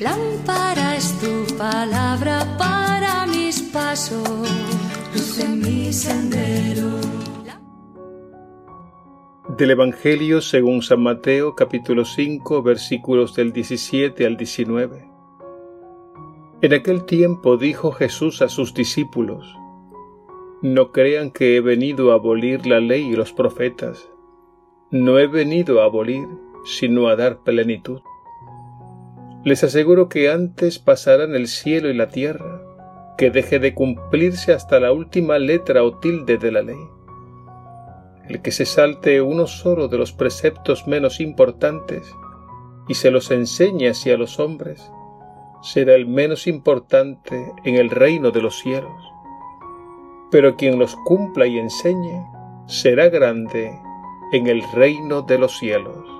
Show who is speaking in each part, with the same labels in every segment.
Speaker 1: Lámpara es tu palabra para mis pasos, luz en mi sendero.
Speaker 2: Del Evangelio según San Mateo capítulo 5 versículos del 17 al 19. En aquel tiempo dijo Jesús a sus discípulos, No crean que he venido a abolir la ley y los profetas. No he venido a abolir, sino a dar plenitud. Les aseguro que antes pasarán el cielo y la tierra, que deje de cumplirse hasta la última letra o tilde de la ley. El que se salte uno solo de los preceptos menos importantes y se los enseñe así a los hombres, será el menos importante en el reino de los cielos. Pero quien los cumpla y enseñe, será grande en el reino de los cielos.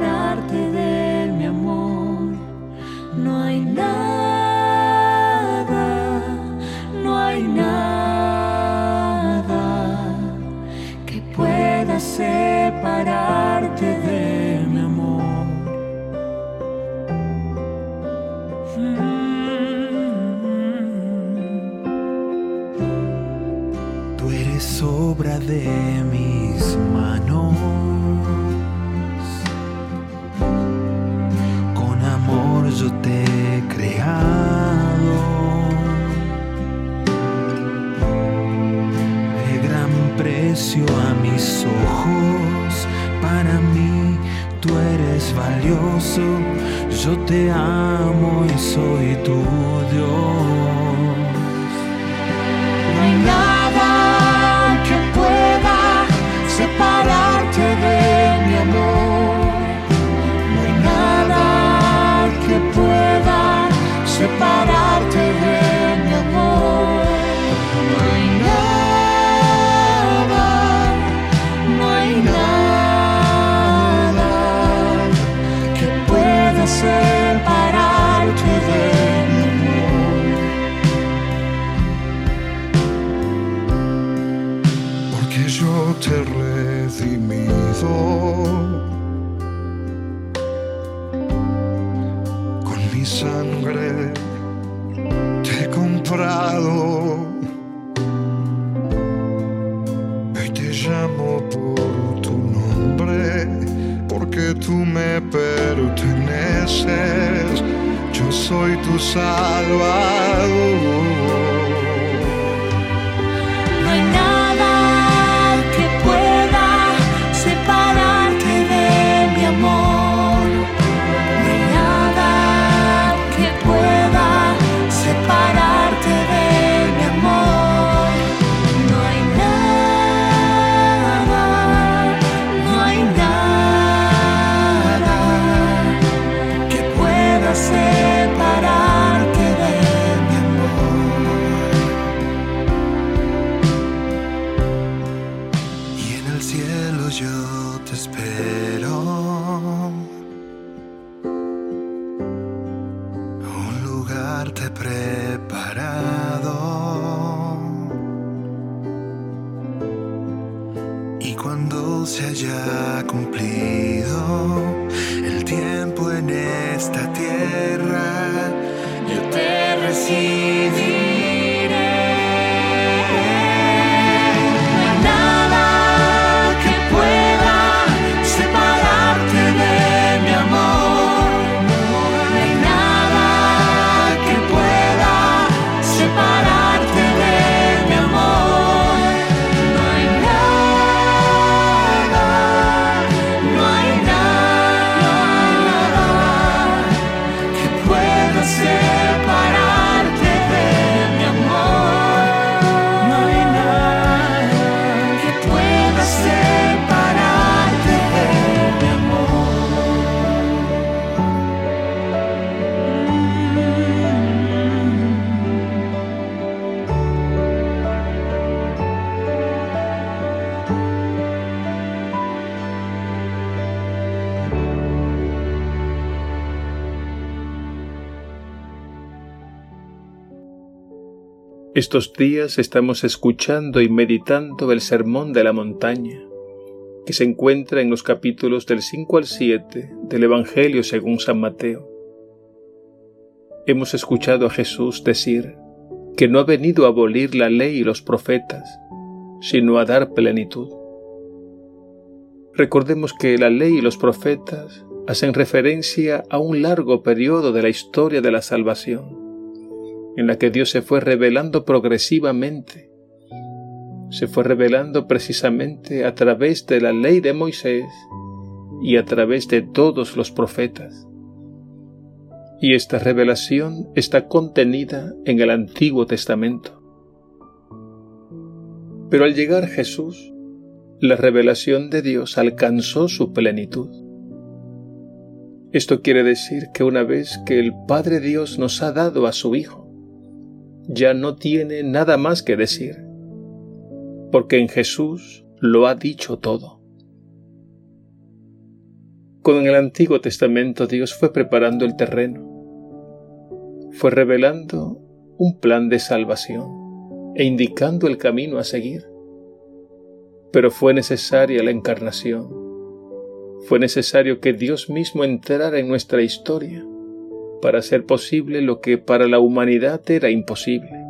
Speaker 1: Separarte de mi amor. No hay nada, no hay nada que pueda separarte de mi amor.
Speaker 3: Tú eres obra de mis manos. Tú eres valioso. Yo te amo y soy tu Dios.
Speaker 4: Hoy te llamo por tu nombre porque tú me perteneces. Yo soy tu salvador
Speaker 3: esta tierra,
Speaker 2: Estos días estamos escuchando y meditando el Sermón de la Montaña, que se encuentra en los capítulos del 5 al 7 del Evangelio según San Mateo. Hemos escuchado a Jesús decir que no ha venido a abolir la ley y los profetas, sino a dar plenitud. Recordemos que la ley y los profetas hacen referencia a un largo periodo de la historia de la salvación, en la que Dios se fue revelando progresivamente. Se fue revelando precisamente a través de la ley de Moisés y a través de todos los profetas. Y esta revelación está contenida en el Antiguo Testamento. Pero al llegar Jesús, la revelación de Dios alcanzó su plenitud. Esto quiere decir que una vez que el Padre Dios nos ha dado a su Hijo, ya no tiene nada más que decir, porque en Jesús lo ha dicho todo. Con el Antiguo Testamento Dios fue preparando el terreno, fue revelando un plan de salvación e indicando el camino a seguir pero fue necesaria la encarnación. Fue necesario que Dios mismo entrara en nuestra historia para hacer posible lo que para la humanidad era imposible.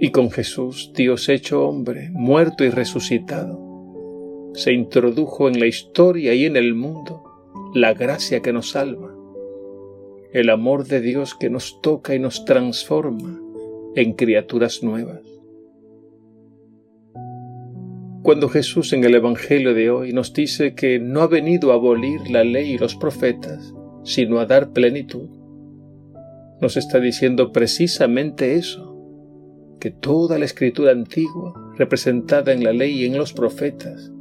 Speaker 2: Y con Jesús, Dios hecho hombre, muerto y resucitado, se introdujo en la historia y en el mundo la gracia que nos salva, el amor de Dios que nos toca y nos transforma en criaturas nuevas. Cuando Jesús en el Evangelio de hoy nos dice que no ha venido a abolir la ley y los profetas, sino a dar plenitud, nos está diciendo precisamente eso, que toda la escritura antigua, representada en la ley y en los profetas,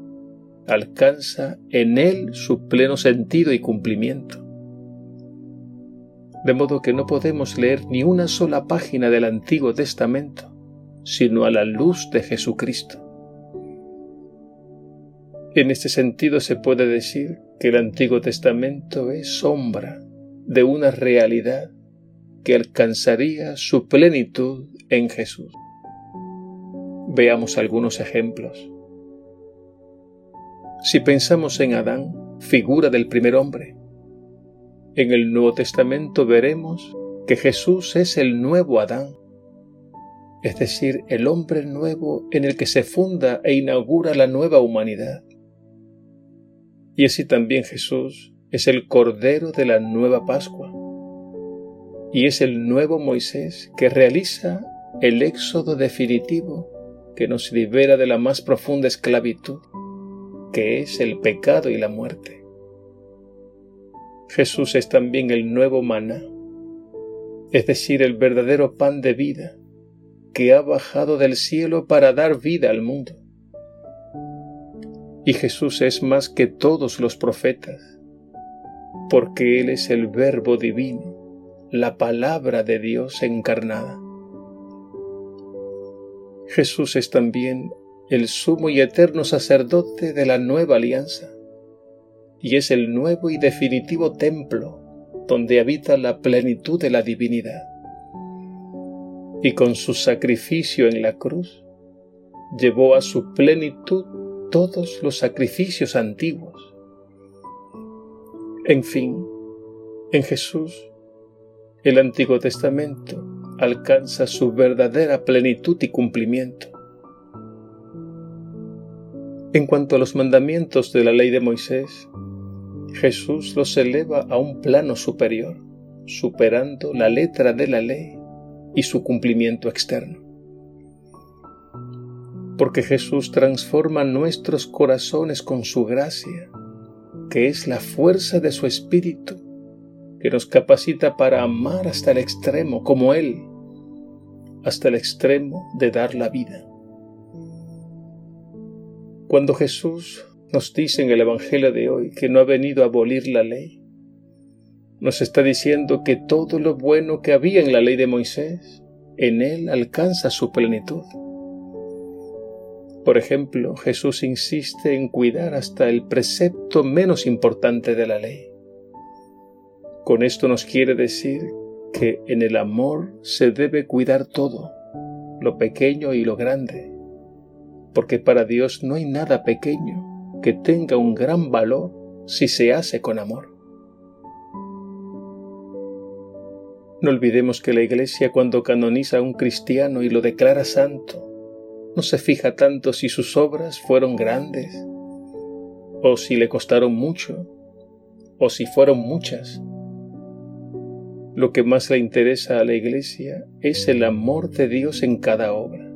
Speaker 2: alcanza en él su pleno sentido y cumplimiento. De modo que no podemos leer ni una sola página del Antiguo Testamento, sino a la luz de Jesucristo. En este sentido se puede decir que el Antiguo Testamento es sombra de una realidad que alcanzaría su plenitud en Jesús. Veamos algunos ejemplos. Si pensamos en Adán, figura del primer hombre, en el Nuevo Testamento veremos que Jesús es el nuevo Adán, es decir, el hombre nuevo en el que se funda e inaugura la nueva humanidad. Y así también Jesús es el Cordero de la nueva Pascua. Y es el nuevo Moisés que realiza el éxodo definitivo que nos libera de la más profunda esclavitud, que es el pecado y la muerte. Jesús es también el nuevo maná, es decir, el verdadero pan de vida que ha bajado del cielo para dar vida al mundo. Y Jesús es más que todos los profetas, porque Él es el Verbo divino, la palabra de Dios encarnada. Jesús es también el sumo y eterno sacerdote de la nueva alianza, y es el nuevo y definitivo templo donde habita la plenitud de la divinidad. Y con su sacrificio en la cruz, llevó a su plenitud todos los sacrificios antiguos. En fin, en Jesús, el Antiguo Testamento alcanza su verdadera plenitud y cumplimiento. En cuanto a los mandamientos de la ley de Moisés, Jesús los eleva a un plano superior, superando la letra de la ley y su cumplimiento externo porque Jesús transforma nuestros corazones con su gracia, que es la fuerza de su Espíritu, que nos capacita para amar hasta el extremo, como Él, hasta el extremo de dar la vida. Cuando Jesús nos dice en el Evangelio de hoy que no ha venido a abolir la ley, nos está diciendo que todo lo bueno que había en la ley de Moisés, en Él alcanza su plenitud. Por ejemplo, Jesús insiste en cuidar hasta el precepto menos importante de la ley. Con esto nos quiere decir que en el amor se debe cuidar todo, lo pequeño y lo grande, porque para Dios no hay nada pequeño que tenga un gran valor si se hace con amor. No olvidemos que la Iglesia cuando canoniza a un cristiano y lo declara santo, no se fija tanto si sus obras fueron grandes, o si le costaron mucho, o si fueron muchas. Lo que más le interesa a la Iglesia es el amor de Dios en cada obra.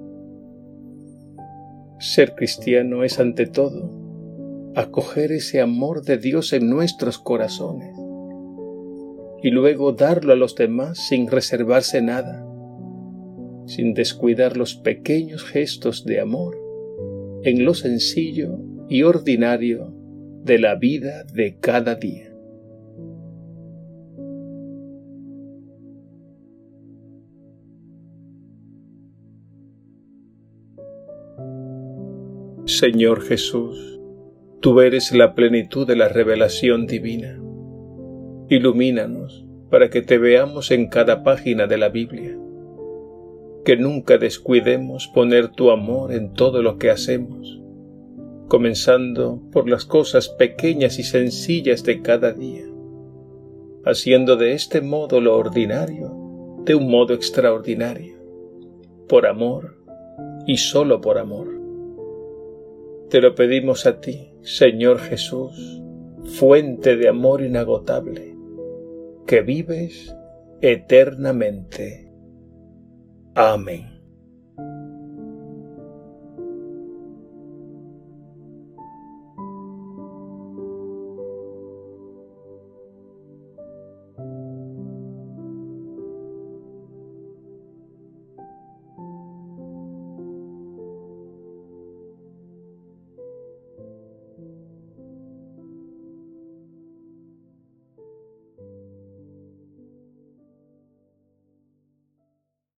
Speaker 2: Ser cristiano es ante todo acoger ese amor de Dios en nuestros corazones y luego darlo a los demás sin reservarse nada, sin descuidar los pequeños gestos de amor en lo sencillo y ordinario de la vida de cada día. Señor Jesús, tú eres la plenitud de la revelación divina Ilumínanos para que te veamos en cada página de la Biblia. Que nunca descuidemos poner tu amor en todo lo que hacemos, comenzando por las cosas pequeñas y sencillas de cada día, haciendo de este modo lo ordinario de un modo extraordinario, por amor y solo por amor. Te lo pedimos a ti, Señor Jesús, fuente de amor inagotable que vives eternamente. Amém.